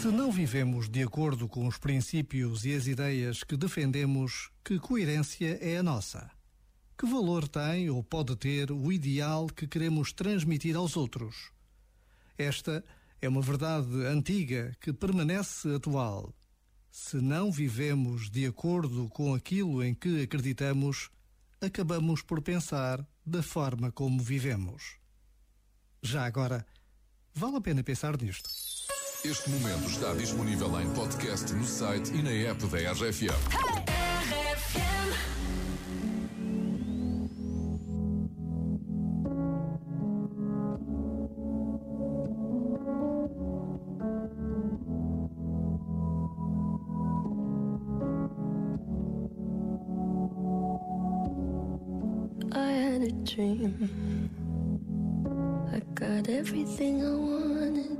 Se não vivemos de acordo com os princípios e as ideias que defendemos, que coerência é a nossa? Que valor tem ou pode ter o ideal que queremos transmitir aos outros? Esta é uma verdade antiga que permanece atual. Se não vivemos de acordo com aquilo em que acreditamos, acabamos por pensar da forma como vivemos. Já agora, vale a pena pensar nisto. Este momento está disponível em podcast no site e na app da RFM. Dream. I got everything I wanted.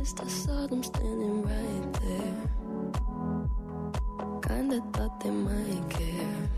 noticed. I saw them standing right there. Kinda thought they might care.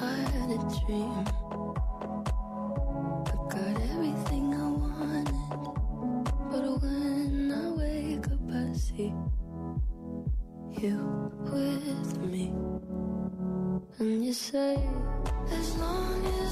I had a dream. I got everything I wanted. But when I wake up, I see you with me. And you say, as long as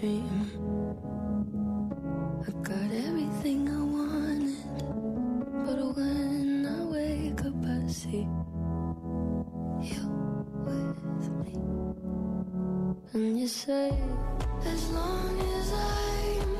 dream. I got everything I wanted. But when I wake up, I see you with me. And you say, as long as I'm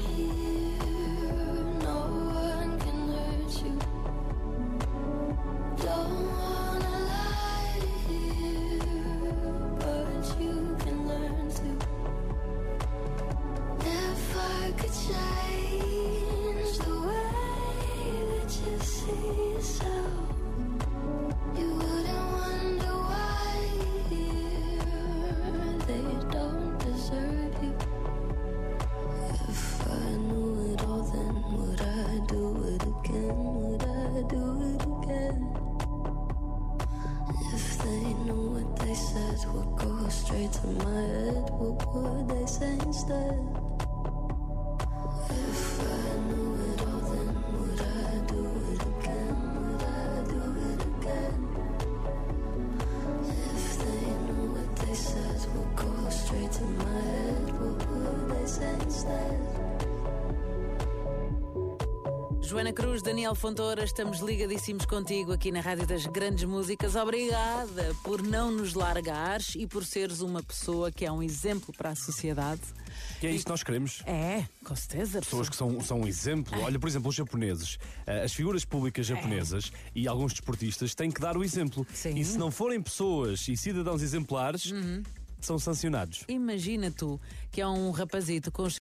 would go straight to my head, what would they say instead? Joana Cruz, Daniel Fontoura, estamos ligadíssimos contigo aqui na Rádio das Grandes Músicas. Obrigada por não nos largares e por seres uma pessoa que é um exemplo para a sociedade. Que é isso que nós queremos. É, com certeza. Pessoas que são, são um exemplo. Olha, por exemplo, os japoneses. Eh, As figuras públicas japonesas e alguns desportistas têm que dar o exemplo. Sim. E se não forem pessoas e cidadãos exemplares, são sancionados. Imagina tu que é um rapazito com os